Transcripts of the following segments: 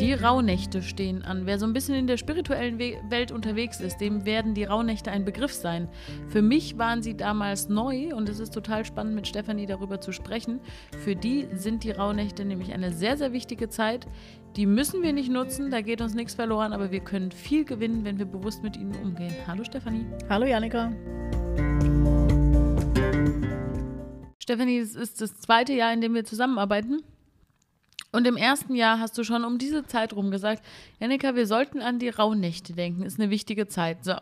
Die Rauhnächte stehen an. Wer so ein bisschen in der spirituellen We Welt unterwegs ist, dem werden die Rauhnächte ein Begriff sein. Für mich waren sie damals neu und es ist total spannend, mit Stefanie darüber zu sprechen. Für die sind die Rauhnächte nämlich eine sehr, sehr wichtige Zeit. Die müssen wir nicht nutzen, da geht uns nichts verloren, aber wir können viel gewinnen, wenn wir bewusst mit ihnen umgehen. Hallo Stefanie. Hallo Janika. Stefanie, es ist das zweite Jahr, in dem wir zusammenarbeiten. Und im ersten Jahr hast du schon um diese Zeit rum gesagt, Janika, wir sollten an die Rauhnächte denken, ist eine wichtige Zeit. So.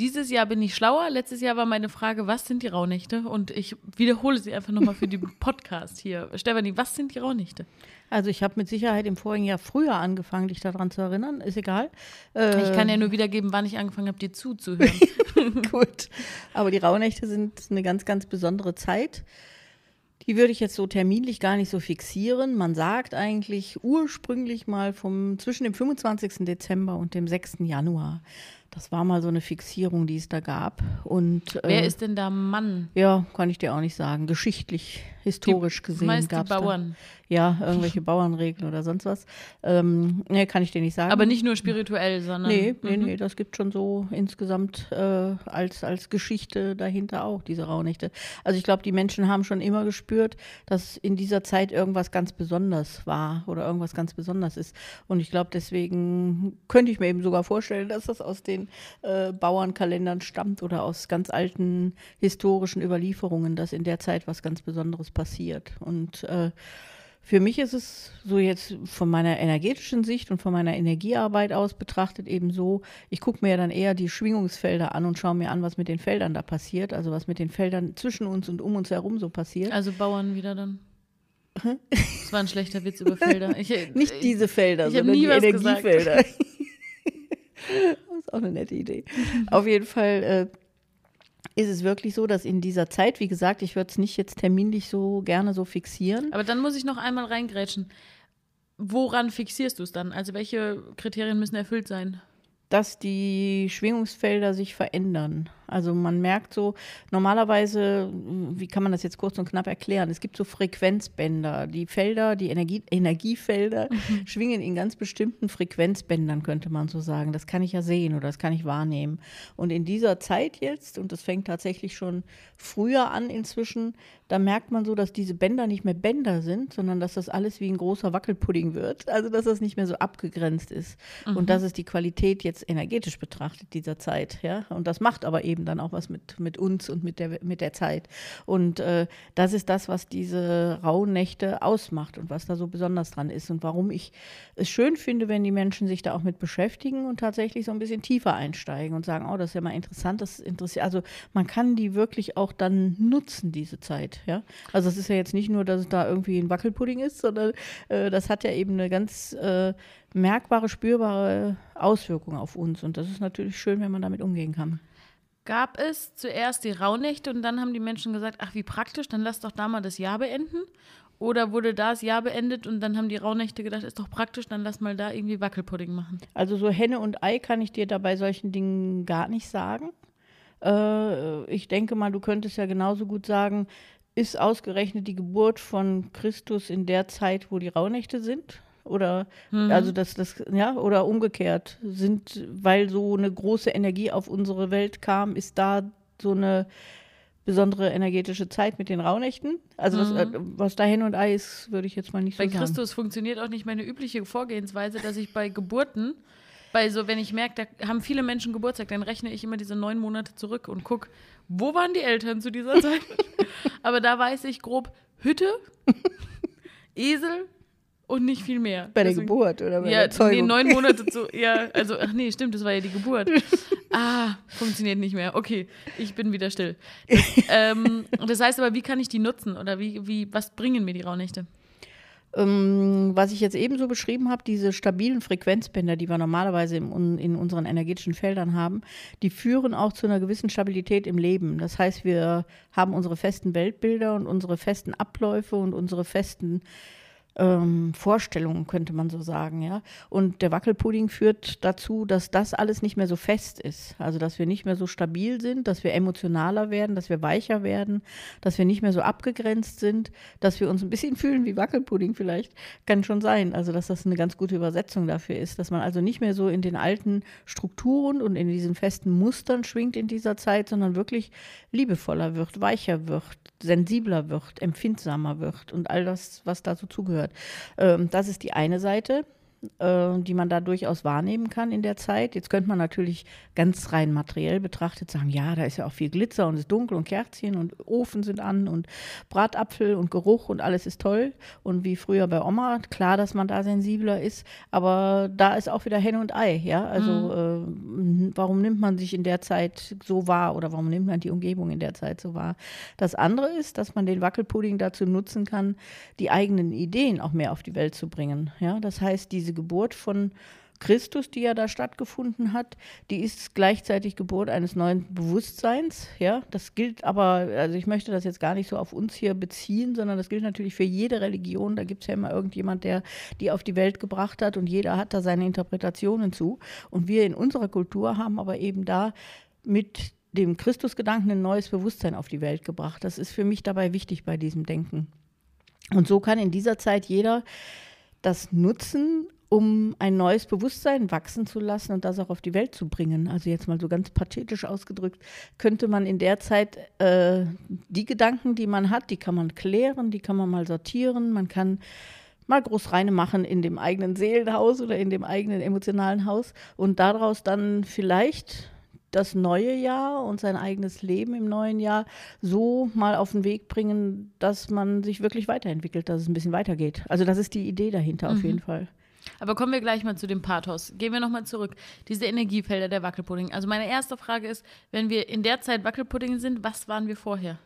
Dieses Jahr bin ich schlauer. Letztes Jahr war meine Frage, was sind die Rauhnächte? Und ich wiederhole sie einfach nochmal für den Podcast hier. Stefanie, was sind die Rauhnächte? Also ich habe mit Sicherheit im vorigen Jahr früher angefangen, dich daran zu erinnern. Ist egal. Äh, ich kann ja nur wiedergeben, wann ich angefangen habe, dir zuzuhören. Gut. Aber die Rauhnächte sind eine ganz, ganz besondere Zeit. Die würde ich jetzt so terminlich gar nicht so fixieren. Man sagt eigentlich ursprünglich mal vom zwischen dem 25. Dezember und dem 6. Januar. Das war mal so eine Fixierung, die es da gab. Und, Wer äh, ist denn da Mann? Ja, kann ich dir auch nicht sagen. Geschichtlich, historisch die, gesehen gab es. Bauern. Da ja, irgendwelche Bauernregeln oder sonst was. Ähm, nee, kann ich dir nicht sagen. Aber nicht nur spirituell, sondern. Nee, nee, mhm. nee, das gibt schon so insgesamt äh, als, als Geschichte dahinter auch, diese Rauhnächte. Also ich glaube, die Menschen haben schon immer gespürt, dass in dieser Zeit irgendwas ganz besonders war oder irgendwas ganz besonders ist. Und ich glaube, deswegen könnte ich mir eben sogar vorstellen, dass das aus den äh, Bauernkalendern stammt oder aus ganz alten historischen Überlieferungen, dass in der Zeit was ganz Besonderes passiert. Und äh, für mich ist es so jetzt von meiner energetischen Sicht und von meiner Energiearbeit aus betrachtet eben so, ich gucke mir ja dann eher die Schwingungsfelder an und schaue mir an, was mit den Feldern da passiert, also was mit den Feldern zwischen uns und um uns herum so passiert. Also Bauern wieder dann. Das war ein schlechter Witz über Felder. Ich, Nicht diese Felder, ich sondern die Energiefelder. ist auch eine nette Idee. Auf jeden Fall äh, ist es wirklich so, dass in dieser Zeit, wie gesagt, ich würde es nicht jetzt terminlich so gerne so fixieren. Aber dann muss ich noch einmal reingrätschen. Woran fixierst du es dann? Also welche Kriterien müssen erfüllt sein? Dass die Schwingungsfelder sich verändern. Also man merkt so, normalerweise, wie kann man das jetzt kurz und knapp erklären? Es gibt so Frequenzbänder. Die Felder, die Energie, Energiefelder mhm. schwingen in ganz bestimmten Frequenzbändern, könnte man so sagen. Das kann ich ja sehen oder das kann ich wahrnehmen. Und in dieser Zeit jetzt, und das fängt tatsächlich schon früher an inzwischen, da merkt man so, dass diese Bänder nicht mehr Bänder sind, sondern dass das alles wie ein großer Wackelpudding wird. Also dass das nicht mehr so abgegrenzt ist. Mhm. Und das ist die Qualität jetzt energetisch betrachtet dieser Zeit. Ja? Und das macht aber eben eben dann auch was mit, mit uns und mit der, mit der Zeit. Und äh, das ist das, was diese rauen Nächte ausmacht und was da so besonders dran ist und warum ich es schön finde, wenn die Menschen sich da auch mit beschäftigen und tatsächlich so ein bisschen tiefer einsteigen und sagen, oh, das ist ja mal interessant, das interessiert. Also man kann die wirklich auch dann nutzen, diese Zeit. Ja? Also es ist ja jetzt nicht nur, dass es da irgendwie ein Wackelpudding ist, sondern äh, das hat ja eben eine ganz äh, merkbare, spürbare Auswirkung auf uns. Und das ist natürlich schön, wenn man damit umgehen kann gab es zuerst die Rauhnächte und dann haben die Menschen gesagt, ach wie praktisch, dann lass doch da mal das Jahr beenden. Oder wurde da das Jahr beendet und dann haben die Rauhnächte gedacht, ist doch praktisch, dann lass mal da irgendwie Wackelpudding machen. Also so Henne und Ei kann ich dir da bei solchen Dingen gar nicht sagen. Äh, ich denke mal, du könntest ja genauso gut sagen, ist ausgerechnet die Geburt von Christus in der Zeit, wo die Rauhnächte sind? Oder mhm. also das, das, ja, oder umgekehrt sind, weil so eine große Energie auf unsere Welt kam, ist da so eine besondere energetische Zeit mit den Rauhnächten. Also das, äh, mhm. was da hin und Ei ist, würde ich jetzt mal nicht bei so sagen. Bei Christus funktioniert auch nicht meine übliche Vorgehensweise, dass ich bei Geburten, bei so, wenn ich merke, da haben viele Menschen Geburtstag, dann rechne ich immer diese neun Monate zurück und gucke, wo waren die Eltern zu dieser Zeit? Aber da weiß ich grob, Hütte, Esel, und nicht viel mehr. Bei Deswegen, der Geburt oder bei ja, der Zeugung? Nee, neun Monate zu, ja, also, ach nee, stimmt, das war ja die Geburt. Ah, funktioniert nicht mehr. Okay, ich bin wieder still. Das, ähm, das heißt aber, wie kann ich die nutzen oder wie, wie, was bringen mir die Rauhnächte? Ähm, was ich jetzt eben so beschrieben habe, diese stabilen Frequenzbänder, die wir normalerweise im, in unseren energetischen Feldern haben, die führen auch zu einer gewissen Stabilität im Leben. Das heißt, wir haben unsere festen Weltbilder und unsere festen Abläufe und unsere festen ähm, Vorstellungen, könnte man so sagen, ja. Und der Wackelpudding führt dazu, dass das alles nicht mehr so fest ist. Also dass wir nicht mehr so stabil sind, dass wir emotionaler werden, dass wir weicher werden, dass wir nicht mehr so abgegrenzt sind, dass wir uns ein bisschen fühlen wie Wackelpudding vielleicht. Kann schon sein. Also dass das eine ganz gute Übersetzung dafür ist, dass man also nicht mehr so in den alten Strukturen und in diesen festen Mustern schwingt in dieser Zeit, sondern wirklich liebevoller wird, weicher wird, sensibler wird, empfindsamer wird und all das, was dazu zugehört. Ähm, das ist die eine Seite äh, die man da durchaus wahrnehmen kann in der Zeit. Jetzt könnte man natürlich ganz rein materiell betrachtet sagen, ja, da ist ja auch viel Glitzer und es ist dunkel und Kerzchen und Ofen sind an und Bratapfel und Geruch und alles ist toll. Und wie früher bei Oma, klar, dass man da sensibler ist, aber da ist auch wieder Henne und Ei, ja. Also mhm. äh, warum nimmt man sich in der Zeit so wahr oder warum nimmt man die Umgebung in der Zeit so wahr? Das andere ist, dass man den Wackelpudding dazu nutzen kann, die eigenen Ideen auch mehr auf die Welt zu bringen. Ja, das heißt, diese Geburt von Christus, die ja da stattgefunden hat, die ist gleichzeitig Geburt eines neuen Bewusstseins. Ja, das gilt aber, also ich möchte das jetzt gar nicht so auf uns hier beziehen, sondern das gilt natürlich für jede Religion. Da gibt es ja immer irgendjemand, der die auf die Welt gebracht hat und jeder hat da seine Interpretationen zu. Und wir in unserer Kultur haben aber eben da mit dem Christusgedanken ein neues Bewusstsein auf die Welt gebracht. Das ist für mich dabei wichtig bei diesem Denken. Und so kann in dieser Zeit jeder das nutzen, um ein neues Bewusstsein wachsen zu lassen und das auch auf die Welt zu bringen. Also jetzt mal so ganz pathetisch ausgedrückt, könnte man in der Zeit äh, die Gedanken, die man hat, die kann man klären, die kann man mal sortieren, man kann mal groß reine machen in dem eigenen Seelenhaus oder in dem eigenen emotionalen Haus und daraus dann vielleicht das neue Jahr und sein eigenes Leben im neuen Jahr so mal auf den Weg bringen, dass man sich wirklich weiterentwickelt, dass es ein bisschen weitergeht. Also das ist die Idee dahinter mhm. auf jeden Fall. Aber kommen wir gleich mal zu dem Pathos. Gehen wir nochmal zurück. Diese Energiefelder der Wackelpudding. Also meine erste Frage ist, wenn wir in der Zeit Wackelpudding sind, was waren wir vorher?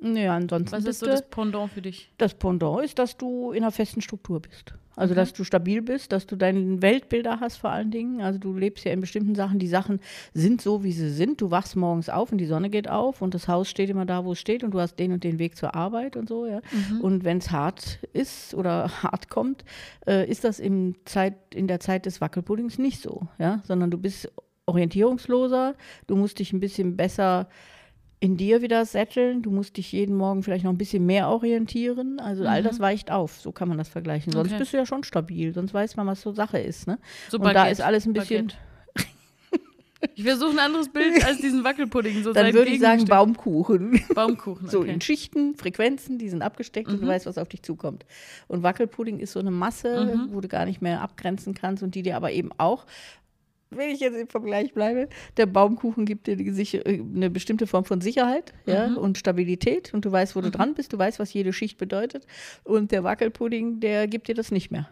Naja, ansonsten. Was ist so das Pendant für dich? Das Pendant ist, dass du in einer festen Struktur bist. Also, okay. dass du stabil bist, dass du deine Weltbilder hast vor allen Dingen. Also, du lebst ja in bestimmten Sachen. Die Sachen sind so, wie sie sind. Du wachst morgens auf und die Sonne geht auf und das Haus steht immer da, wo es steht und du hast den und den Weg zur Arbeit und so, ja. Mhm. Und wenn es hart ist oder hart kommt, äh, ist das im Zeit, in der Zeit des Wackelpuddings nicht so, ja. Sondern du bist orientierungsloser, du musst dich ein bisschen besser in dir wieder setteln. Du musst dich jeden Morgen vielleicht noch ein bisschen mehr orientieren. Also mhm. all das weicht auf, so kann man das vergleichen. Sonst okay. bist du ja schon stabil, sonst weiß man, was so Sache ist. Ne? So Und Baguette. da ist alles ein bisschen. Ich versuche ein anderes Bild als diesen Wackelpudding. So Dann würde ich sagen Baumkuchen. Baumkuchen. Okay. So in Schichten, Frequenzen, die sind abgesteckt mhm. und du mhm. weißt, was auf dich zukommt. Und Wackelpudding ist so eine Masse, mhm. wo du gar nicht mehr abgrenzen kannst und die dir aber eben auch wenn ich jetzt im Vergleich bleibe, der Baumkuchen gibt dir eine bestimmte Form von Sicherheit ja, mhm. und Stabilität und du weißt, wo du mhm. dran bist, du weißt, was jede Schicht bedeutet. Und der Wackelpudding, der gibt dir das nicht mehr.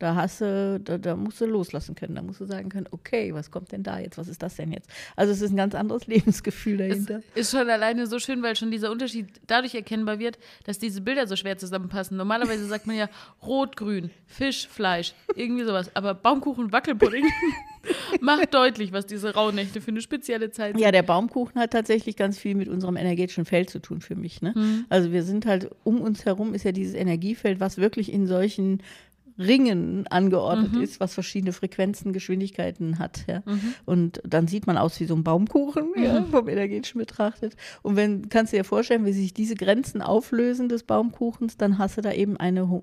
Da hast du, da, da, musst du loslassen können. Da musst du sagen können, okay, was kommt denn da jetzt? Was ist das denn jetzt? Also es ist ein ganz anderes Lebensgefühl dahinter. Es ist schon alleine so schön, weil schon dieser Unterschied dadurch erkennbar wird, dass diese Bilder so schwer zusammenpassen. Normalerweise sagt man ja Rot, Grün, Fisch, Fleisch, irgendwie sowas. Aber Baumkuchen, Wackelpudding macht deutlich, was diese Rauhnächte für eine spezielle Zeit sind. Ja, der Baumkuchen hat tatsächlich ganz viel mit unserem energetischen Feld zu tun für mich. Ne? Mhm. Also wir sind halt, um uns herum ist ja dieses Energiefeld, was wirklich in solchen Ringen angeordnet mhm. ist, was verschiedene Frequenzen, Geschwindigkeiten hat. Ja. Mhm. Und dann sieht man aus wie so ein Baumkuchen, mhm. ja, vom energetischen betrachtet. Und wenn, kannst du dir vorstellen, wie sich diese Grenzen auflösen des Baumkuchens, dann hast du da eben eine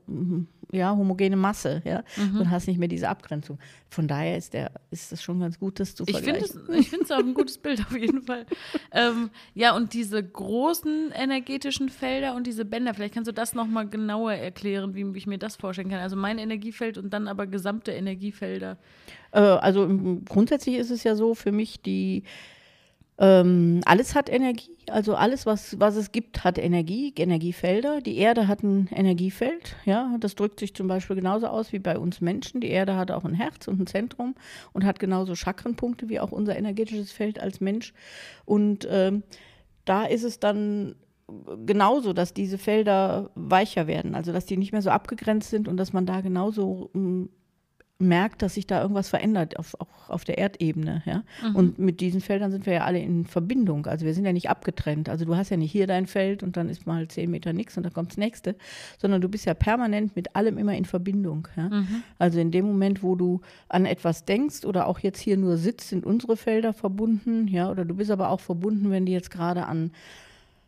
ja, homogene Masse, ja, mhm. und hast nicht mehr diese Abgrenzung. Von daher ist der, ist das schon ganz gut, das zu vergleichen. Ich finde es auch ein gutes Bild auf jeden Fall. Ähm, ja, und diese großen energetischen Felder und diese Bänder, vielleicht kannst du das nochmal genauer erklären, wie ich mir das vorstellen kann. Also mein Energiefeld und dann aber gesamte Energiefelder. Äh, also grundsätzlich ist es ja so für mich, die ähm, alles hat Energie, also alles, was, was es gibt, hat Energie, Energiefelder. Die Erde hat ein Energiefeld, ja, das drückt sich zum Beispiel genauso aus wie bei uns Menschen. Die Erde hat auch ein Herz und ein Zentrum und hat genauso Chakrenpunkte wie auch unser energetisches Feld als Mensch. Und ähm, da ist es dann genauso, dass diese Felder weicher werden, also dass die nicht mehr so abgegrenzt sind und dass man da genauso merkt, dass sich da irgendwas verändert, auf, auch auf der Erdebene. Ja? Mhm. Und mit diesen Feldern sind wir ja alle in Verbindung. Also wir sind ja nicht abgetrennt. Also du hast ja nicht hier dein Feld und dann ist mal zehn Meter nichts und dann kommt das nächste, sondern du bist ja permanent mit allem immer in Verbindung. Ja? Mhm. Also in dem Moment, wo du an etwas denkst oder auch jetzt hier nur sitzt, sind unsere Felder verbunden. Ja? Oder du bist aber auch verbunden, wenn die jetzt gerade an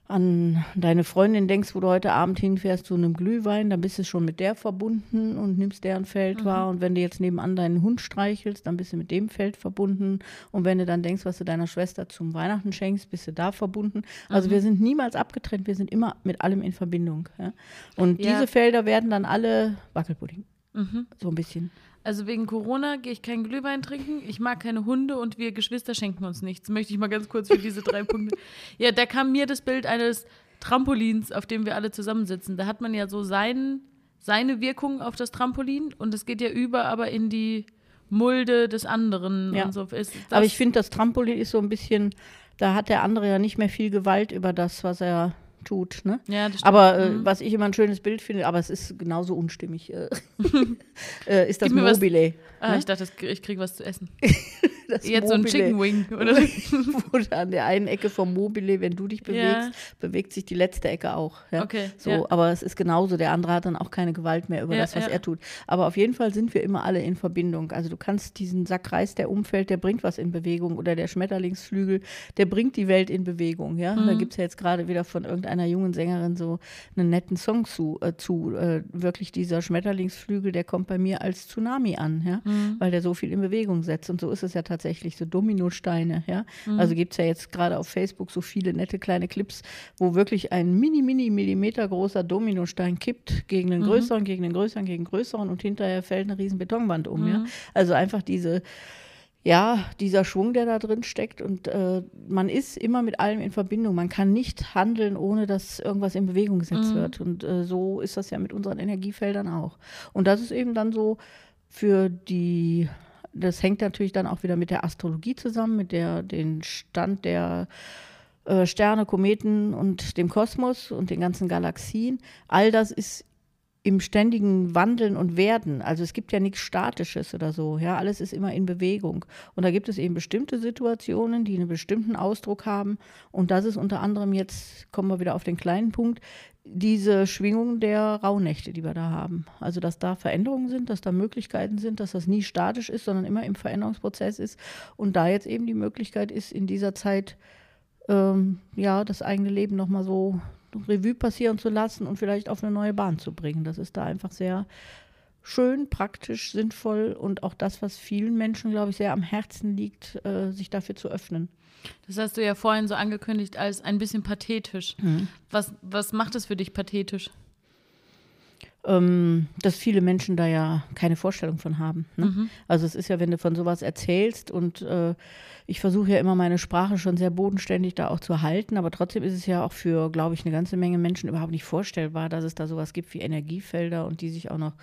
an deine Freundin denkst, wo du heute Abend hinfährst zu einem Glühwein, dann bist du schon mit der verbunden und nimmst deren Feld mhm. wahr. Und wenn du jetzt nebenan deinen Hund streichelst, dann bist du mit dem Feld verbunden. Und wenn du dann denkst, was du deiner Schwester zum Weihnachten schenkst, bist du da verbunden. Also mhm. wir sind niemals abgetrennt, wir sind immer mit allem in Verbindung. Ja? Und ja. diese Felder werden dann alle Wackelpudding. Mhm. So ein bisschen. Also wegen Corona gehe ich keinen Glühwein trinken. Ich mag keine Hunde und wir Geschwister schenken uns nichts. Möchte ich mal ganz kurz für diese drei Punkte. Ja, da kam mir das Bild eines Trampolins, auf dem wir alle zusammensitzen. Da hat man ja so sein, seine Wirkung auf das Trampolin und es geht ja über aber in die Mulde des anderen. Ja. So. aber ich finde, das Trampolin ist so ein bisschen, da hat der andere ja nicht mehr viel Gewalt über das, was er tut. Ne? Ja. Aber äh, mhm. was ich immer ein schönes Bild finde, aber es ist genauso unstimmig, äh, äh, ist das Mobile. Ah, ne? ich dachte, ich kriege was zu essen. das Jetzt Mobile, so ein Chicken Wing, oder? wo an der einen Ecke vom Mobile, wenn du dich bewegst, ja. bewegt sich die letzte Ecke auch. Ja? Okay. So, ja. aber es ist genauso. Der andere hat dann auch keine Gewalt mehr über das, was er tut. Aber auf jeden Fall sind wir immer alle in Verbindung. Also du kannst diesen Sackreis, der umfällt, der bringt was in Bewegung. Oder der Schmetterlingsflügel, der bringt die Welt in Bewegung. Ja? Mhm. Da gibt es ja jetzt gerade wieder von irgendeiner jungen Sängerin so einen netten Song zu. Äh, zu äh, wirklich dieser Schmetterlingsflügel, der kommt bei mir als Tsunami an, ja? Mhm. weil der so viel in Bewegung setzt. Und so ist es ja tatsächlich tatsächlich so Dominosteine. Ja? Mhm. Also gibt es ja jetzt gerade auf Facebook so viele nette kleine Clips, wo wirklich ein mini, mini Millimeter großer Dominostein kippt gegen den mhm. größeren, gegen den größeren, gegen den größeren und hinterher fällt eine riesen Betonwand um. Mhm. Ja? Also einfach diese ja, dieser Schwung, der da drin steckt. Und äh, man ist immer mit allem in Verbindung. Man kann nicht handeln, ohne dass irgendwas in Bewegung gesetzt mhm. wird. Und äh, so ist das ja mit unseren Energiefeldern auch. Und das ist eben dann so für die das hängt natürlich dann auch wieder mit der Astrologie zusammen, mit der, den Stand der äh, Sterne, Kometen und dem Kosmos und den ganzen Galaxien. All das ist im ständigen Wandeln und Werden. Also es gibt ja nichts Statisches oder so. Ja, alles ist immer in Bewegung. Und da gibt es eben bestimmte Situationen, die einen bestimmten Ausdruck haben. Und das ist unter anderem jetzt, kommen wir wieder auf den kleinen Punkt, diese Schwingung der Rauhnächte, die wir da haben. Also, dass da Veränderungen sind, dass da Möglichkeiten sind, dass das nie statisch ist, sondern immer im Veränderungsprozess ist. Und da jetzt eben die Möglichkeit ist, in dieser Zeit ähm, ja, das eigene Leben nochmal so Revue passieren zu lassen und vielleicht auf eine neue Bahn zu bringen. Das ist da einfach sehr schön, praktisch, sinnvoll und auch das, was vielen Menschen, glaube ich, sehr am Herzen liegt, äh, sich dafür zu öffnen. Das hast du ja vorhin so angekündigt als ein bisschen pathetisch. Mhm. Was, was macht es für dich pathetisch? Ähm, dass viele Menschen da ja keine Vorstellung von haben. Ne? Mhm. Also es ist ja, wenn du von sowas erzählst und äh, ich versuche ja immer meine Sprache schon sehr bodenständig da auch zu halten, aber trotzdem ist es ja auch für, glaube ich, eine ganze Menge Menschen überhaupt nicht vorstellbar, dass es da sowas gibt wie Energiefelder und die sich auch noch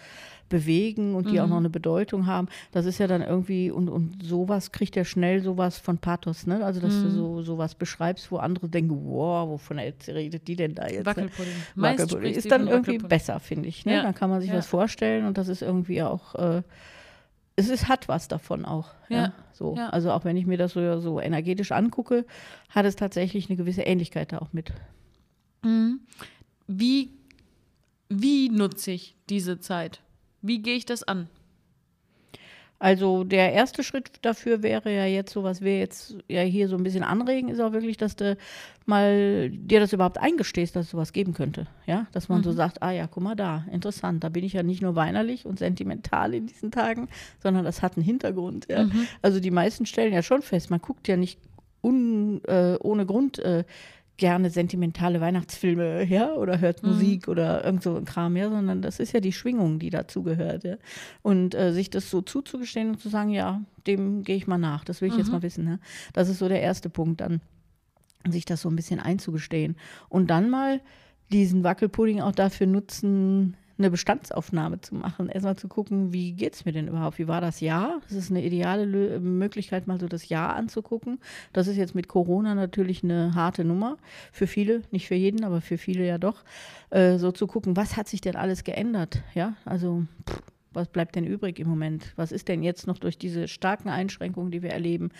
bewegen und die mhm. auch noch eine Bedeutung haben. Das ist ja dann irgendwie, und, und sowas kriegt ja schnell sowas von Pathos, ne? Also, dass mhm. du so sowas beschreibst, wo andere denken, wow, wovon redet die denn da jetzt? Ne? Wackelpudding. Ne? Wackelpudding. Ist dann irgendwie besser, finde ich. Ne? Ja. Dann kann man sich ja. was vorstellen und das ist irgendwie auch. Äh, es ist, hat was davon auch. Ja. ja so. Also auch wenn ich mir das so, so energetisch angucke, hat es tatsächlich eine gewisse Ähnlichkeit da auch mit. Mhm. Wie, wie nutze ich diese Zeit? Wie gehe ich das an? Also der erste Schritt dafür wäre ja jetzt so, was wir jetzt ja hier so ein bisschen anregen, ist auch wirklich, dass du mal dir das überhaupt eingestehst, dass es sowas geben könnte. Ja, dass man mhm. so sagt, ah ja, guck mal da, interessant, da bin ich ja nicht nur weinerlich und sentimental in diesen Tagen, sondern das hat einen Hintergrund. Ja? Mhm. Also die meisten stellen ja schon fest, man guckt ja nicht un, äh, ohne Grund äh, gerne sentimentale Weihnachtsfilme, ja, oder hört mhm. Musik oder irgend so ein Kram, ja, sondern das ist ja die Schwingung, die dazugehört, ja. Und äh, sich das so zuzugestehen und zu sagen, ja, dem gehe ich mal nach, das will ich mhm. jetzt mal wissen, ne? Das ist so der erste Punkt, dann sich das so ein bisschen einzugestehen. Und dann mal diesen Wackelpudding auch dafür nutzen, eine Bestandsaufnahme zu machen. Erstmal zu gucken, wie geht es mir denn überhaupt? Wie war das Jahr? Das ist eine ideale Lö Möglichkeit, mal so das Jahr anzugucken. Das ist jetzt mit Corona natürlich eine harte Nummer. Für viele, nicht für jeden, aber für viele ja doch. Äh, so zu gucken, was hat sich denn alles geändert? Ja, also. Pff Was bleibt denn übrig im Moment? Was ist denn jetzt noch durch diese starken Einschränkungen, die wir erleben?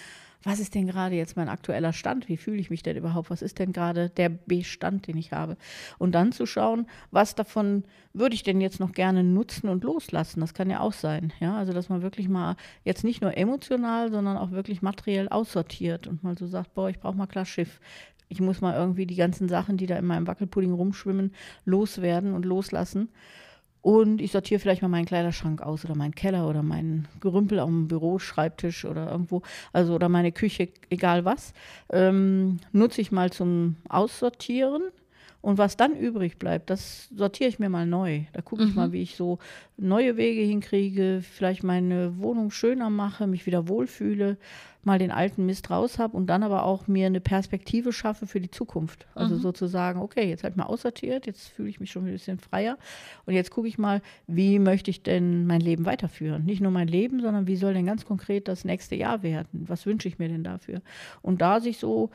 Was ist denn gerade jetzt mein aktueller Stand? Wie fühle ich mich denn überhaupt? Was ist denn gerade der Bestand, den ich habe? Und dann zu schauen, was davon würde ich denn jetzt noch gerne nutzen und loslassen? Das kann ja auch sein. Ja, also dass man wirklich mal jetzt nicht nur emotional, sondern auch wirklich materiell aussortiert und mal so sagt, boah, ich brauche mal klar Schiff ich muss mal irgendwie die ganzen Sachen, die da in meinem Wackelpudding rumschwimmen, loswerden und loslassen. Und ich sortiere vielleicht mal meinen Kleiderschrank aus oder meinen Keller oder meinen Gerümpel am Büroschreibtisch oder irgendwo, also oder meine Küche, egal was. Ähm, nutze ich mal zum Aussortieren und was dann übrig bleibt, das sortiere ich mir mal neu. Da gucke ich mhm. mal, wie ich so neue Wege hinkriege, vielleicht meine Wohnung schöner mache, mich wieder wohlfühle, mal den alten Mist raus habe und dann aber auch mir eine Perspektive schaffe für die Zukunft. Also mhm. sozusagen, okay, jetzt habe ich mal aussortiert, jetzt fühle ich mich schon ein bisschen freier und jetzt gucke ich mal, wie möchte ich denn mein Leben weiterführen? Nicht nur mein Leben, sondern wie soll denn ganz konkret das nächste Jahr werden? Was wünsche ich mir denn dafür? Und da sich so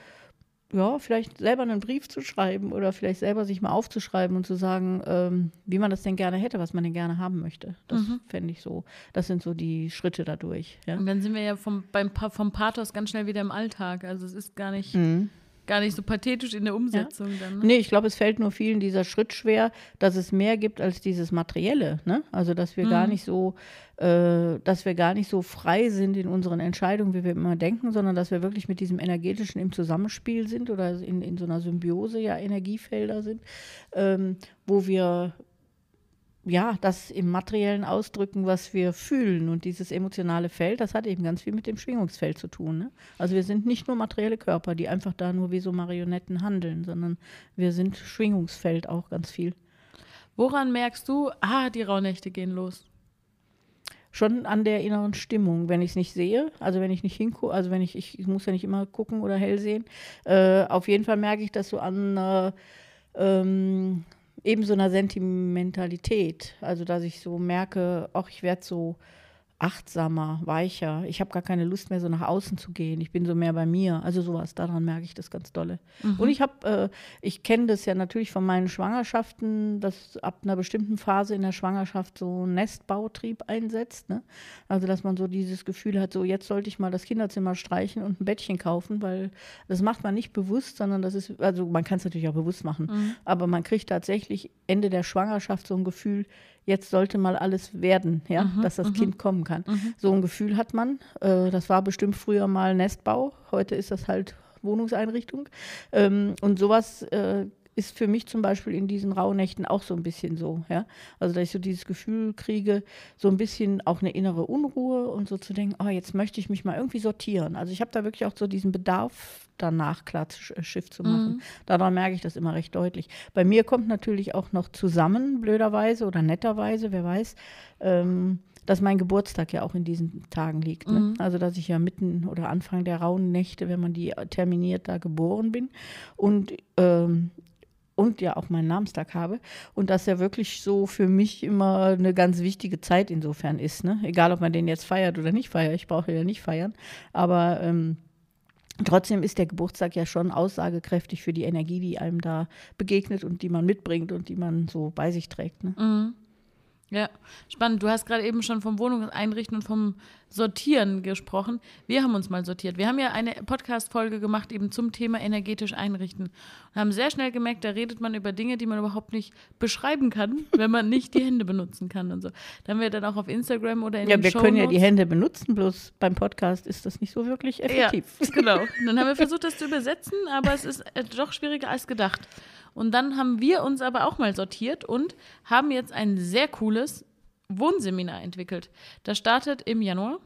ja, vielleicht selber einen Brief zu schreiben oder vielleicht selber sich mal aufzuschreiben und zu sagen, ähm, wie man das denn gerne hätte, was man denn gerne haben möchte. Das mhm. fände ich so. Das sind so die Schritte dadurch. Ja. Und dann sind wir ja vom, beim, vom Pathos ganz schnell wieder im Alltag. Also es ist gar nicht. Mhm gar nicht so pathetisch in der Umsetzung ja. dann. Ne? Nee, ich glaube, es fällt nur vielen dieser Schritt schwer, dass es mehr gibt als dieses Materielle. Ne? Also dass wir mhm. gar nicht so, äh, dass wir gar nicht so frei sind in unseren Entscheidungen, wie wir immer denken, sondern dass wir wirklich mit diesem energetischen im Zusammenspiel sind oder in, in so einer Symbiose ja Energiefelder sind, ähm, wo wir ja, das im materiellen Ausdrücken, was wir fühlen. Und dieses emotionale Feld, das hat eben ganz viel mit dem Schwingungsfeld zu tun. Ne? Also wir sind nicht nur materielle Körper, die einfach da nur wie so Marionetten handeln, sondern wir sind Schwingungsfeld auch ganz viel. Woran merkst du, ah, die Rauhnächte gehen los? Schon an der inneren Stimmung, wenn ich es nicht sehe, also wenn ich nicht hingucke, also wenn ich, ich, muss ja nicht immer gucken oder hell sehen. Äh, auf jeden Fall merke ich das so an äh, ähm, eben so einer Sentimentalität. Also, dass ich so merke, ach, ich werde so achtsamer, weicher. Ich habe gar keine Lust mehr, so nach außen zu gehen. Ich bin so mehr bei mir. Also sowas, daran merke ich das ganz dolle. Mhm. Und ich habe, äh, ich kenne das ja natürlich von meinen Schwangerschaften, dass ab einer bestimmten Phase in der Schwangerschaft so ein Nestbautrieb einsetzt. Ne? Also dass man so dieses Gefühl hat, so jetzt sollte ich mal das Kinderzimmer streichen und ein Bettchen kaufen, weil das macht man nicht bewusst, sondern das ist, also man kann es natürlich auch bewusst machen, mhm. aber man kriegt tatsächlich Ende der Schwangerschaft so ein Gefühl, jetzt sollte mal alles werden, ja, mhm, dass das mhm. Kind kommen kann. Mhm. So ein Gefühl hat man. Äh, das war bestimmt früher mal Nestbau, heute ist das halt Wohnungseinrichtung. Ähm, und sowas äh, ist für mich zum Beispiel in diesen Rauhnächten auch so ein bisschen so, ja. Also dass ich so dieses Gefühl kriege, so ein bisschen auch eine innere Unruhe und so zu denken, oh, jetzt möchte ich mich mal irgendwie sortieren. Also ich habe da wirklich auch so diesen Bedarf danach klar äh, Schiff zu machen. Mhm. Daran merke ich das immer recht deutlich. Bei mir kommt natürlich auch noch zusammen, blöderweise oder netterweise, wer weiß, ähm, dass mein Geburtstag ja auch in diesen Tagen liegt. Ne? Mhm. Also dass ich ja mitten oder Anfang der rauen Nächte, wenn man die terminiert, da geboren bin. Und ähm, und ja auch meinen Namenstag habe. Und das ja wirklich so für mich immer eine ganz wichtige Zeit insofern ist. Ne? Egal, ob man den jetzt feiert oder nicht feiert. Ich brauche ja nicht feiern. Aber ähm, trotzdem ist der Geburtstag ja schon aussagekräftig für die Energie, die einem da begegnet und die man mitbringt und die man so bei sich trägt. Ne? Mhm. Ja, spannend. Du hast gerade eben schon vom Wohnungseinrichten und vom Sortieren gesprochen. Wir haben uns mal sortiert. Wir haben ja eine Podcast-Folge gemacht eben zum Thema energetisch einrichten und haben sehr schnell gemerkt, da redet man über Dinge, die man überhaupt nicht beschreiben kann, wenn man nicht die Hände benutzen kann und so. Da haben wir dann auch auf Instagram oder in Ja, den wir können ja die Hände benutzen, bloß beim Podcast ist das nicht so wirklich effektiv. Ja, genau. Und dann haben wir versucht, das zu übersetzen, aber es ist äh, doch schwieriger als gedacht. Und dann haben wir uns aber auch mal sortiert und haben jetzt ein sehr cooles Wohnseminar entwickelt. Das startet im Januar,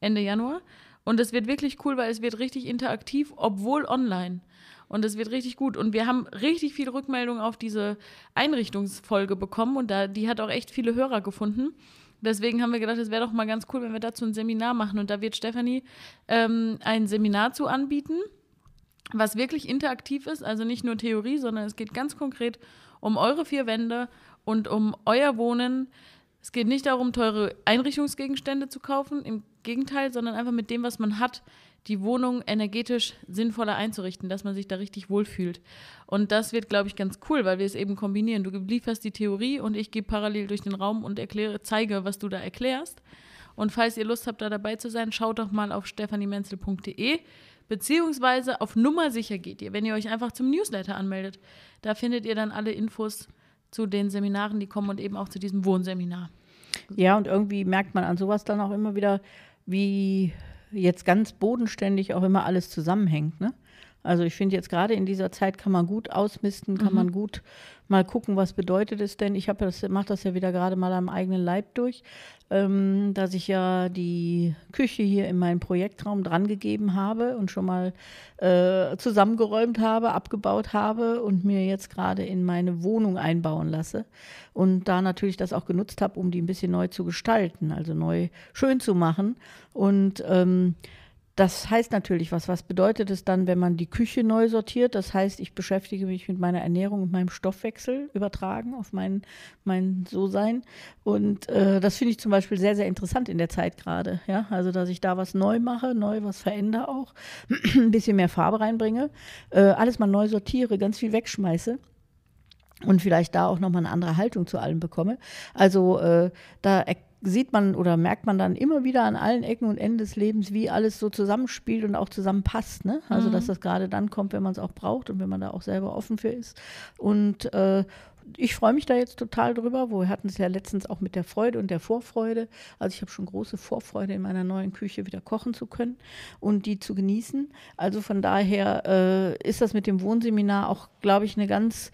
Ende Januar. Und es wird wirklich cool, weil es wird richtig interaktiv, obwohl online. Und es wird richtig gut. Und wir haben richtig viele Rückmeldungen auf diese Einrichtungsfolge bekommen und da, die hat auch echt viele Hörer gefunden. Deswegen haben wir gedacht, es wäre doch mal ganz cool, wenn wir dazu ein Seminar machen. Und da wird Stefanie ähm, ein Seminar zu anbieten was wirklich interaktiv ist, also nicht nur Theorie, sondern es geht ganz konkret um eure vier Wände und um euer Wohnen. Es geht nicht darum, teure Einrichtungsgegenstände zu kaufen, im Gegenteil, sondern einfach mit dem, was man hat, die Wohnung energetisch sinnvoller einzurichten, dass man sich da richtig wohlfühlt. Und das wird, glaube ich, ganz cool, weil wir es eben kombinieren. Du lieferst die Theorie und ich gehe parallel durch den Raum und erkläre, zeige, was du da erklärst. Und falls ihr Lust habt, da dabei zu sein, schaut doch mal auf stephaniemenzel.de beziehungsweise auf Nummer sicher geht ihr, wenn ihr euch einfach zum Newsletter anmeldet. Da findet ihr dann alle Infos zu den Seminaren, die kommen und eben auch zu diesem Wohnseminar. Ja, und irgendwie merkt man an sowas dann auch immer wieder, wie jetzt ganz bodenständig auch immer alles zusammenhängt. Ne? Also ich finde jetzt gerade in dieser Zeit kann man gut ausmisten, kann mhm. man gut mal gucken, was bedeutet es denn. Ich das, mache das ja wieder gerade mal am eigenen Leib durch, ähm, dass ich ja die Küche hier in meinen Projektraum drangegeben habe und schon mal äh, zusammengeräumt habe, abgebaut habe und mir jetzt gerade in meine Wohnung einbauen lasse. Und da natürlich das auch genutzt habe, um die ein bisschen neu zu gestalten, also neu schön zu machen. Und ähm, das heißt natürlich was. Was bedeutet es dann, wenn man die Küche neu sortiert? Das heißt, ich beschäftige mich mit meiner Ernährung und meinem Stoffwechsel übertragen auf mein, mein So-Sein. Und äh, das finde ich zum Beispiel sehr, sehr interessant in der Zeit gerade. Ja? Also, dass ich da was neu mache, neu was verändere auch, ein bisschen mehr Farbe reinbringe, äh, alles mal neu sortiere, ganz viel wegschmeiße und vielleicht da auch nochmal eine andere Haltung zu allem bekomme. Also äh, da sieht man oder merkt man dann immer wieder an allen Ecken und Enden des Lebens, wie alles so zusammenspielt und auch zusammenpasst. Ne? Also, mhm. dass das gerade dann kommt, wenn man es auch braucht und wenn man da auch selber offen für ist. Und äh, ich freue mich da jetzt total drüber. Wir hatten es ja letztens auch mit der Freude und der Vorfreude. Also ich habe schon große Vorfreude, in meiner neuen Küche wieder kochen zu können und die zu genießen. Also von daher äh, ist das mit dem Wohnseminar auch, glaube ich, eine ganz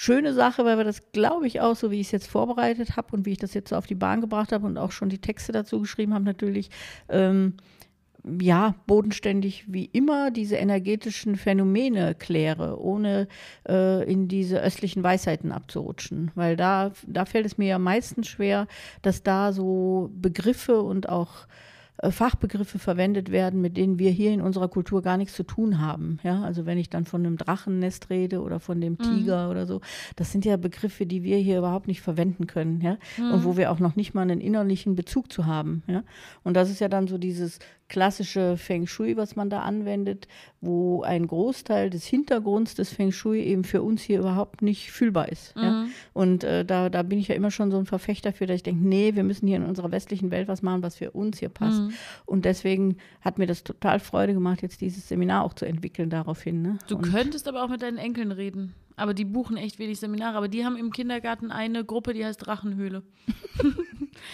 schöne Sache, weil wir das, glaube ich, auch so, wie ich es jetzt vorbereitet habe und wie ich das jetzt so auf die Bahn gebracht habe und auch schon die Texte dazu geschrieben habe, natürlich. Ähm, ja, bodenständig wie immer diese energetischen Phänomene kläre, ohne äh, in diese östlichen Weisheiten abzurutschen. Weil da, da fällt es mir ja meistens schwer, dass da so Begriffe und auch Fachbegriffe verwendet werden, mit denen wir hier in unserer Kultur gar nichts zu tun haben. Ja, also wenn ich dann von einem Drachennest rede oder von dem mhm. Tiger mhm. oder so, das sind ja Begriffe, die wir hier überhaupt nicht verwenden können, ja, mhm. und wo wir auch noch nicht mal einen innerlichen Bezug zu haben, ja. Und das ist ja dann so dieses klassische Feng Shui, was man da anwendet, wo ein Großteil des Hintergrunds des Feng Shui eben für uns hier überhaupt nicht fühlbar ist. Mhm. Ja? Und äh, da, da bin ich ja immer schon so ein Verfechter für, dass ich denke, nee, wir müssen hier in unserer westlichen Welt was machen, was für uns hier passt. Mhm. Und deswegen hat mir das total Freude gemacht, jetzt dieses Seminar auch zu entwickeln daraufhin. Ne? Du Und könntest aber auch mit deinen Enkeln reden. Aber die buchen echt wenig Seminare. Aber die haben im Kindergarten eine Gruppe, die heißt Drachenhöhle.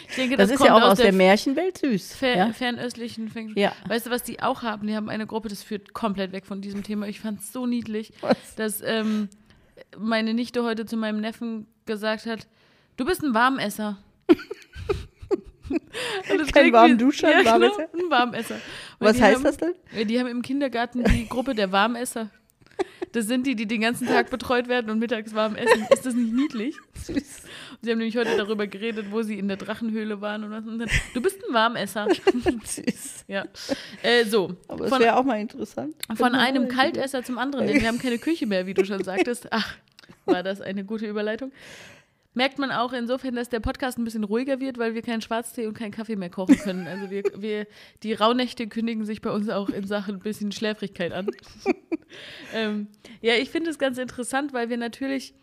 ich denke, das, das ist ja auch aus der, der Märchenwelt süß. Fer ja? Fernöstlichen Feng ja. Weißt du, was die auch haben? Die haben eine Gruppe, das führt komplett weg von diesem Thema. Ich fand es so niedlich, was? dass ähm, meine Nichte heute zu meinem Neffen gesagt hat: Du bist ein Warmesser. Kein Warmduscher, ja, genau, ein Warmesser. Was heißt haben, das denn? Die haben im Kindergarten die Gruppe der Warmesser. Das sind die, die den ganzen Tag betreut werden und mittags warm essen. Ist das nicht niedlich? Süß. Sie haben nämlich heute darüber geredet, wo sie in der Drachenhöhle waren und was. Und dann, du bist ein Warmesser. Süß. Ja. Äh, so. Aber das wäre auch mal interessant. Von genau. einem Kaltesser zum anderen, denn wir haben keine Küche mehr, wie du schon sagtest. Ach, war das eine gute Überleitung? Merkt man auch insofern, dass der Podcast ein bisschen ruhiger wird, weil wir keinen Schwarztee und keinen Kaffee mehr kochen können. Also wir, wir die Rauhnächte kündigen sich bei uns auch in Sachen ein bisschen Schläfrigkeit an. ähm, ja, ich finde es ganz interessant, weil wir natürlich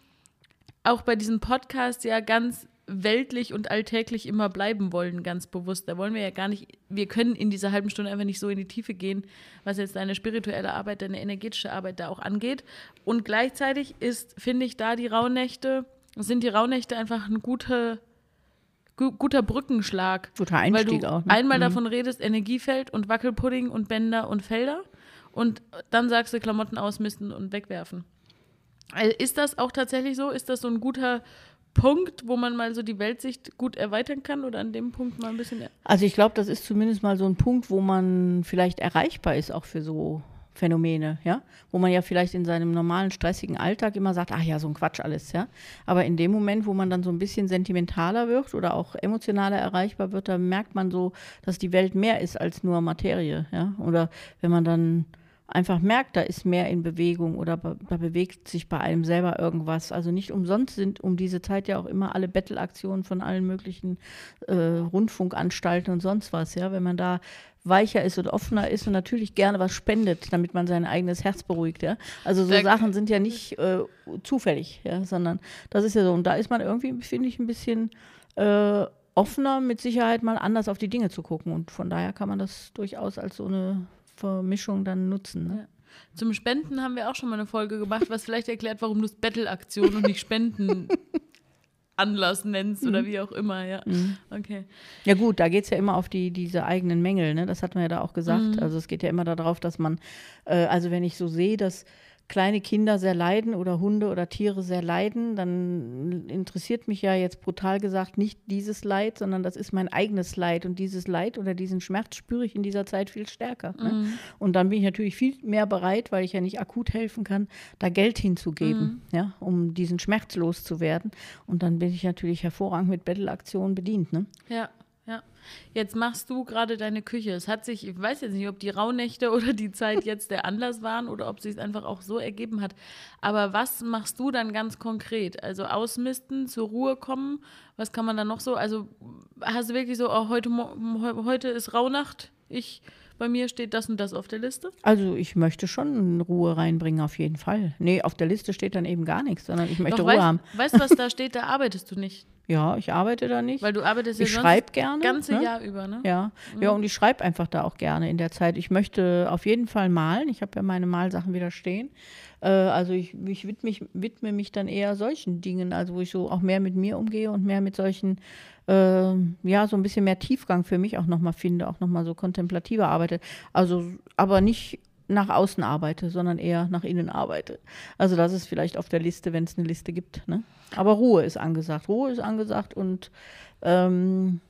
auch bei diesem Podcast ja ganz weltlich und alltäglich immer bleiben wollen, ganz bewusst. Da wollen wir ja gar nicht, wir können in dieser halben Stunde einfach nicht so in die Tiefe gehen, was jetzt deine spirituelle Arbeit, deine energetische Arbeit da auch angeht. Und gleichzeitig ist, finde ich, da die Rauhnächte sind die Rauhnächte einfach ein guter, gu guter Brückenschlag. Guter Einstieg weil du auch. Ne? Einmal mhm. davon redest, Energiefeld und Wackelpudding und Bänder und Felder. Und dann sagst du Klamotten ausmisten und wegwerfen. Also ist das auch tatsächlich so? Ist das so ein guter Punkt, wo man mal so die Weltsicht gut erweitern kann oder an dem Punkt mal ein bisschen. Also ich glaube, das ist zumindest mal so ein Punkt, wo man vielleicht erreichbar ist, auch für so Phänomene, ja, wo man ja vielleicht in seinem normalen stressigen Alltag immer sagt, ach ja, so ein Quatsch alles, ja. Aber in dem Moment, wo man dann so ein bisschen sentimentaler wird oder auch emotionaler erreichbar wird, da merkt man so, dass die Welt mehr ist als nur Materie, ja. Oder wenn man dann einfach merkt, da ist mehr in Bewegung oder da bewegt sich bei einem selber irgendwas. Also nicht umsonst sind um diese Zeit ja auch immer alle Bettelaktionen von allen möglichen äh, Rundfunkanstalten und sonst was, ja, wenn man da weicher ist und offener ist und natürlich gerne was spendet, damit man sein eigenes Herz beruhigt, ja. Also so Sehr Sachen sind ja nicht äh, zufällig, ja, sondern das ist ja so. Und da ist man irgendwie, finde ich, ein bisschen äh, offener, mit Sicherheit mal anders auf die Dinge zu gucken. Und von daher kann man das durchaus als so eine Vermischung dann nutzen. Ne? Ja. Zum Spenden haben wir auch schon mal eine Folge gemacht, was vielleicht erklärt, warum du es Bettelaktion und nicht Spenden Anlass nennst oder wie auch immer, ja. Mhm. Okay. Ja gut, da geht es ja immer auf die, diese eigenen Mängel, ne? das hat man ja da auch gesagt. Mhm. Also es geht ja immer darauf, dass man, äh, also wenn ich so sehe, dass kleine Kinder sehr leiden oder Hunde oder Tiere sehr leiden, dann interessiert mich ja jetzt brutal gesagt nicht dieses Leid, sondern das ist mein eigenes Leid. Und dieses Leid oder diesen Schmerz spüre ich in dieser Zeit viel stärker. Ne? Mhm. Und dann bin ich natürlich viel mehr bereit, weil ich ja nicht akut helfen kann, da Geld hinzugeben, ja, um diesen Schmerz loszuwerden. Und dann bin ich natürlich hervorragend mit Bettelaktionen bedient. Ne? Ja. Jetzt machst du gerade deine Küche. Es hat sich, ich weiß jetzt nicht, ob die Rauhnächte oder die Zeit jetzt der Anlass waren oder ob sich es einfach auch so ergeben hat. Aber was machst du dann ganz konkret? Also ausmisten, zur Ruhe kommen. Was kann man dann noch so? Also hast du wirklich so, oh, heute, heute ist Rauhnacht. Ich, bei mir steht das und das auf der Liste. Also ich möchte schon Ruhe reinbringen, auf jeden Fall. Nee, auf der Liste steht dann eben gar nichts, sondern ich möchte Doch, Ruhe weißt, haben. weißt du, was da steht? Da arbeitest du nicht. Ja, ich arbeite da nicht. Weil du arbeitest ja ich schreibe gerne. das ganze ne? Jahr über, ne? Ja, ja, und ich schreibe einfach da auch gerne in der Zeit. Ich möchte auf jeden Fall malen. Ich habe ja meine Malsachen wieder stehen. Äh, also ich, ich widme, mich, widme mich dann eher solchen Dingen, also wo ich so auch mehr mit mir umgehe und mehr mit solchen, äh, ja, so ein bisschen mehr Tiefgang für mich auch nochmal finde, auch nochmal so kontemplativer arbeite. Also, aber nicht nach außen arbeite, sondern eher nach innen arbeite. Also das ist vielleicht auf der Liste, wenn es eine Liste gibt. Ne? Aber Ruhe ist angesagt. Ruhe ist angesagt und ähm,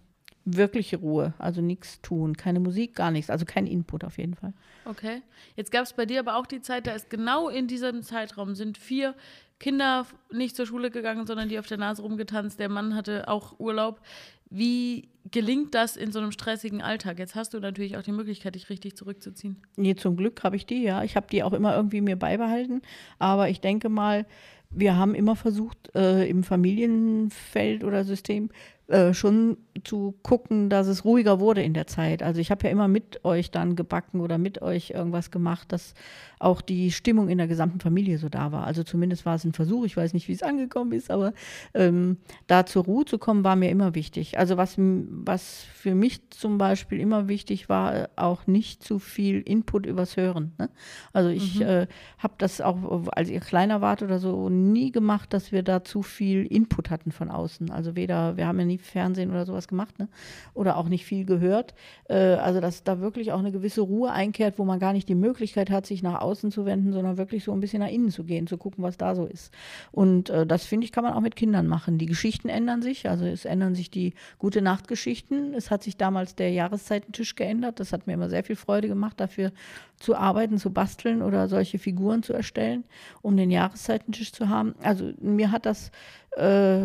wirkliche Ruhe. Also nichts tun, keine Musik, gar nichts. Also kein Input auf jeden Fall. Okay. Jetzt gab es bei dir aber auch die Zeit, da ist genau in diesem Zeitraum sind vier Kinder nicht zur Schule gegangen, sondern die auf der Nase rumgetanzt. Der Mann hatte auch Urlaub. Wie gelingt das in so einem stressigen Alltag? Jetzt hast du natürlich auch die Möglichkeit, dich richtig zurückzuziehen. Nee, zum Glück habe ich die, ja. Ich habe die auch immer irgendwie mir beibehalten. Aber ich denke mal, wir haben immer versucht, äh, im Familienfeld oder System äh, schon zu gucken, dass es ruhiger wurde in der Zeit. Also ich habe ja immer mit euch dann gebacken oder mit euch irgendwas gemacht, dass auch die Stimmung in der gesamten Familie so da war. Also zumindest war es ein Versuch. Ich weiß nicht, wie es angekommen ist, aber ähm, da zur Ruhe zu kommen, war mir immer wichtig. Also was, was für mich zum Beispiel immer wichtig war, äh, auch nicht zu viel Input übers Hören. Ne? Also ich äh, habe das auch, als ihr kleiner wart oder so, nie gemacht, dass wir da zu viel Input hatten von außen. Also weder, wir haben ja nie Fernsehen oder sowas gemacht, ne? oder auch nicht viel gehört. Äh, also dass da wirklich auch eine gewisse Ruhe einkehrt, wo man gar nicht die Möglichkeit hat, sich nach außen zu wenden, sondern wirklich so ein bisschen nach innen zu gehen, zu gucken, was da so ist. Und äh, das finde ich, kann man auch mit Kindern machen. Die Geschichten ändern sich, also es ändern sich die gute Nachtgeschichten. Es hat sich damals der Jahreszeitentisch geändert. Das hat mir immer sehr viel Freude gemacht, dafür zu arbeiten, zu basteln oder solche Figuren zu erstellen, um den Jahreszeitentisch zu haben. Also mir hat das äh,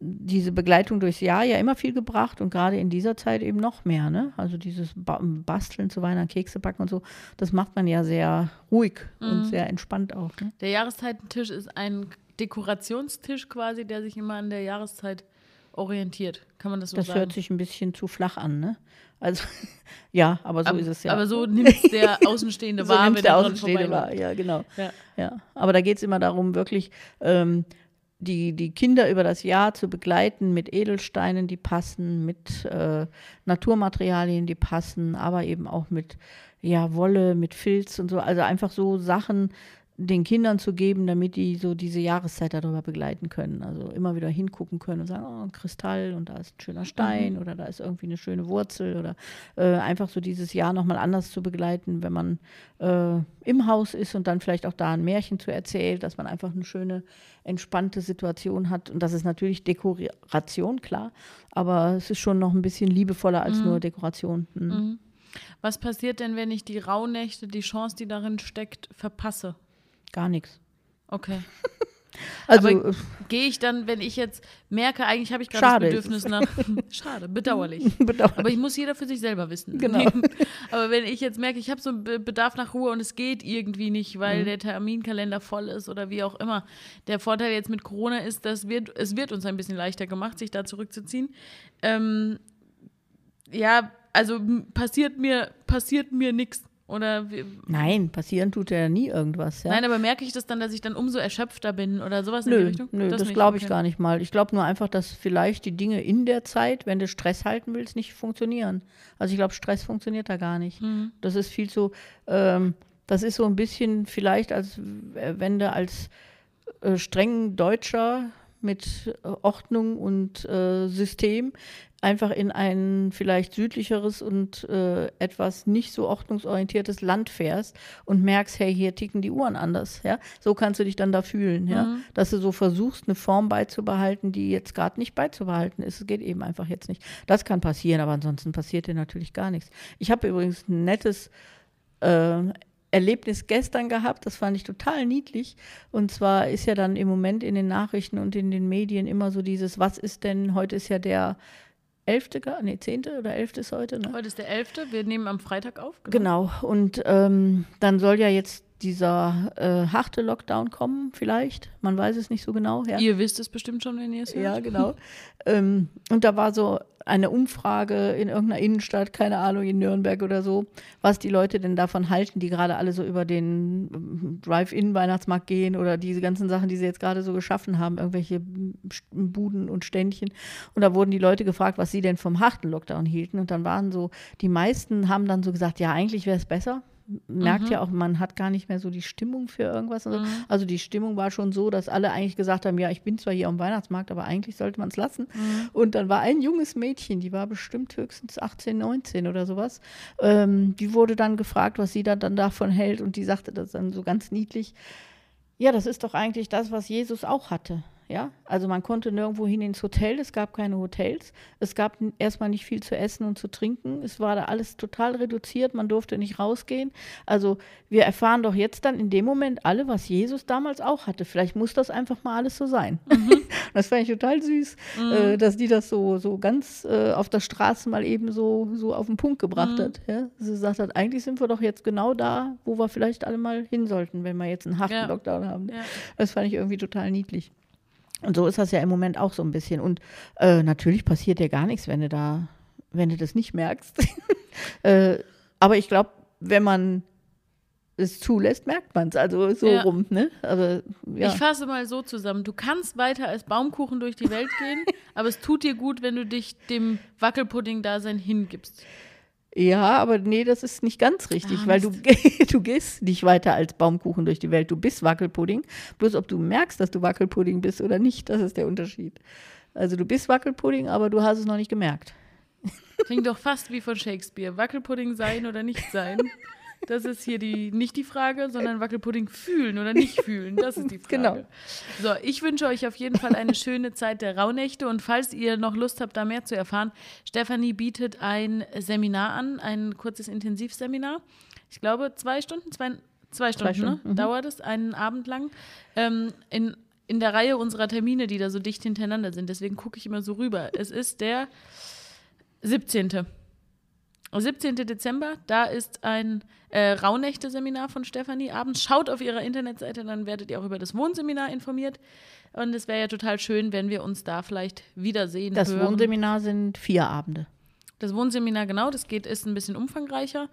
diese Begleitung durchs Jahr ja immer viel gebracht und gerade in dieser Zeit eben noch mehr. Ne? Also dieses ba Basteln zu Weihnachten, Kekse backen und so, das macht man ja sehr ruhig und sehr entspannt auch. Ne? Der Jahreszeitentisch ist ein Dekorationstisch quasi, der sich immer an der Jahreszeit orientiert. Kann man das so Das sagen? hört sich ein bisschen zu flach an, ne? Also, ja, aber so aber, ist es ja. aber so nimmt der Außenstehende so wahr, nimmt's wenn der er Außenstehende wahr, ja, genau. Ja. Ja, aber da geht es immer darum, wirklich ähm, die, die Kinder über das Jahr zu begleiten mit Edelsteinen, die passen, mit äh, Naturmaterialien, die passen, aber eben auch mit ja, Wolle, mit Filz und so. Also einfach so Sachen den Kindern zu geben, damit die so diese Jahreszeit darüber begleiten können. Also immer wieder hingucken können und sagen, oh, ein Kristall und da ist ein schöner Stein oder da ist irgendwie eine schöne Wurzel oder äh, einfach so dieses Jahr nochmal anders zu begleiten, wenn man äh, im Haus ist und dann vielleicht auch da ein Märchen zu erzählt, dass man einfach eine schöne, entspannte Situation hat. Und das ist natürlich Dekoration, klar, aber es ist schon noch ein bisschen liebevoller als nur Dekoration. Mhm. Was passiert denn, wenn ich die Rauhnächte, die Chance, die darin steckt, verpasse? Gar nichts. Okay. Also, äh, gehe ich dann, wenn ich jetzt merke, eigentlich habe ich gerade das Bedürfnis nach. Schade, bedauerlich. bedauerlich. Aber ich muss jeder für sich selber wissen. Genau. Aber wenn ich jetzt merke, ich habe so einen Be- Bedarf nach Ruhe und es geht irgendwie nicht, Mhm. weil der Terminkalender voll ist oder wie auch immer. Der Vorteil jetzt mit Corona ist, dass wir, es wird uns ein bisschen leichter gemacht, sich da zurückzuziehen. Ähm, ja, also passiert mir, passiert mir nichts. Oder wir, Nein, passieren tut ja nie irgendwas. Ja? Nein, aber merke ich das dann, dass ich dann umso erschöpfter bin oder sowas in die Nö, Richtung? nö das, nicht, glaube ich okay. gar nicht mal. Ich glaube nur einfach, dass vielleicht die Dinge in der Zeit, wenn du Stress halten willst, nicht funktionieren. Also ich glaube, Stress funktioniert da gar nicht. Mhm. Das ist viel zu, ähm, das ist so ein bisschen vielleicht, als w- wenn du als äh, streng Deutscher mit äh, Ordnung und äh, System einfach in ein vielleicht südlicheres und äh, etwas nicht so ordnungsorientiertes Land fährst und merkst, hey, hier ticken die Uhren anders, ja. So kannst du dich dann da fühlen, ja. Mhm. Dass du so versuchst, eine Form beizubehalten, die jetzt gerade nicht beizubehalten ist. Es geht eben einfach jetzt nicht. Das kann passieren, aber ansonsten passiert dir natürlich gar nichts. Ich habe übrigens ein nettes äh, Erlebnis gestern gehabt, das fand ich total niedlich. Und zwar ist ja dann im Moment in den Nachrichten und in den Medien immer so dieses, was ist denn, heute ist ja der 11., gar- nee, 10. oder 11. ist heute, ne? Heute ist der 11. Wir nehmen am Freitag auf. Genau. Und ähm, dann soll ja jetzt dieser äh, harte Lockdown kommen, vielleicht. Man weiß es nicht so genau. Ja, Ihr wisst es bestimmt schon, wenn ihr es hört. ja genau. ähm, und da war so eine Umfrage in irgendeiner Innenstadt, keine Ahnung, in Nürnberg oder so, was die Leute denn davon halten, die gerade alle so über den ähm, Drive-In-Weihnachtsmarkt gehen oder diese ganzen Sachen, die sie jetzt gerade so geschaffen haben, irgendwelche Buden und Ständchen. Und da wurden die Leute gefragt, was sie denn vom harten Lockdown hielten. Und dann waren so, die meisten haben dann so gesagt, ja, eigentlich wäre es besser. Merkt ja auch, man hat gar nicht mehr so die Stimmung für irgendwas. so. Also die Stimmung war schon so, dass alle eigentlich gesagt haben, ja, ich bin zwar hier am Weihnachtsmarkt, aber eigentlich sollte man es lassen. Und dann war ein junges Mädchen, die war bestimmt höchstens 18, 19 oder sowas. Ähm, die wurde dann gefragt, was sie da dann davon hält und die sagte das dann so ganz niedlich. Ja, das ist doch eigentlich das, was Jesus auch hatte. Ja, also man konnte nirgendwo hin ins Hotel, es gab keine Hotels, es gab erstmal nicht viel zu essen und zu trinken, es war da alles total reduziert, man durfte nicht rausgehen. Also wir erfahren doch jetzt dann in dem Moment alle, was Jesus damals auch hatte. Vielleicht muss das einfach mal alles so sein. das fand ich total süß, äh, dass die das so, so ganz äh, auf der Straße mal eben so, so auf den Punkt gebracht hat. Ja? Sie sagt hat, eigentlich sind wir doch jetzt genau da, wo wir vielleicht alle mal hin sollten, wenn wir jetzt einen harten Ja. Lockdown haben. Ja. Das fand ich irgendwie total niedlich. Und so ist das ja im Moment auch so ein bisschen. Und äh, natürlich passiert dir gar nichts, wenn du da, wenn du das nicht merkst. äh, aber ich glaube, wenn man es zulässt, merkt man es. Also so Ja. rum, ne? Also, ja. Ich fasse mal so zusammen. Du kannst weiter als Baumkuchen durch die Welt gehen, aber es tut dir gut, wenn du dich dem Wackelpudding-Dasein hingibst. Ja, aber nee, das ist nicht ganz richtig, Ah, weil du, du gehst nicht weiter als Baumkuchen durch die Welt. Du bist Wackelpudding. Bloß ob du merkst, dass du Wackelpudding bist oder nicht, das ist der Unterschied. Also du bist Wackelpudding, aber du hast es noch nicht gemerkt. Klingt doch fast wie von Shakespeare. Wackelpudding sein oder nicht sein. Das ist hier die, nicht die Frage, sondern Wackelpudding fühlen oder nicht fühlen. Das ist die Frage. Genau. So, ich wünsche euch auf jeden Fall eine schöne Zeit der Rauhnächte und falls ihr noch Lust habt, da mehr zu erfahren, Stefanie bietet ein Seminar an, ein kurzes Intensivseminar. Ich glaube, zwei Stunden, zwei, zwei Stunden, Stunden, ne? dauert es, einen Abend lang. Ähm, in, in der Reihe unserer Termine, die da so dicht hintereinander sind. Deswegen gucke ich immer so rüber. Es ist der 17. 17. Dezember, da ist ein äh, Rauhnächte-Seminar von Stefanie abends. Schaut auf ihrer Internetseite, dann werdet ihr auch über das Wohnseminar informiert. Und es wäre ja total schön, wenn wir uns da vielleicht wiedersehen. Das hören. Wohnseminar sind vier Abende. Das Wohnseminar, genau, das geht, ist ein bisschen umfangreicher.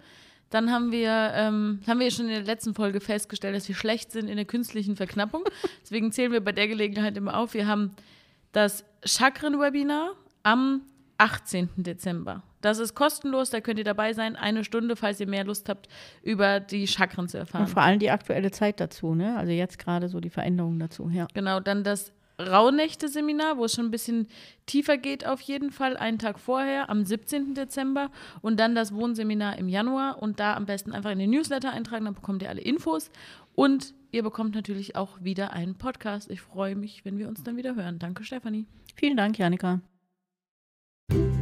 Dann haben wir, ähm, haben wir schon in der letzten Folge festgestellt, dass wir schlecht sind in der künstlichen Verknappung. Deswegen zählen wir bei der Gelegenheit immer auf. Wir haben das Chakren-Webinar am 18. Dezember. Das ist kostenlos, da könnt ihr dabei sein. Eine Stunde, falls ihr mehr Lust habt, über die Chakren zu Und erfahren. vor allem die aktuelle Zeit dazu, ne? Also jetzt gerade so die Veränderungen dazu, ja. Genau, dann das Rauhnächte-Seminar, wo es schon ein bisschen tiefer geht, auf jeden Fall, einen Tag vorher, am 17. Dezember. Und dann das Wohnseminar im Januar. Und da am besten einfach in den Newsletter eintragen, dann bekommt ihr alle Infos. Und ihr bekommt natürlich auch wieder einen Podcast. Ich freue mich, wenn wir uns dann wieder hören. Danke, Stefanie. Vielen Dank, Janika. thank you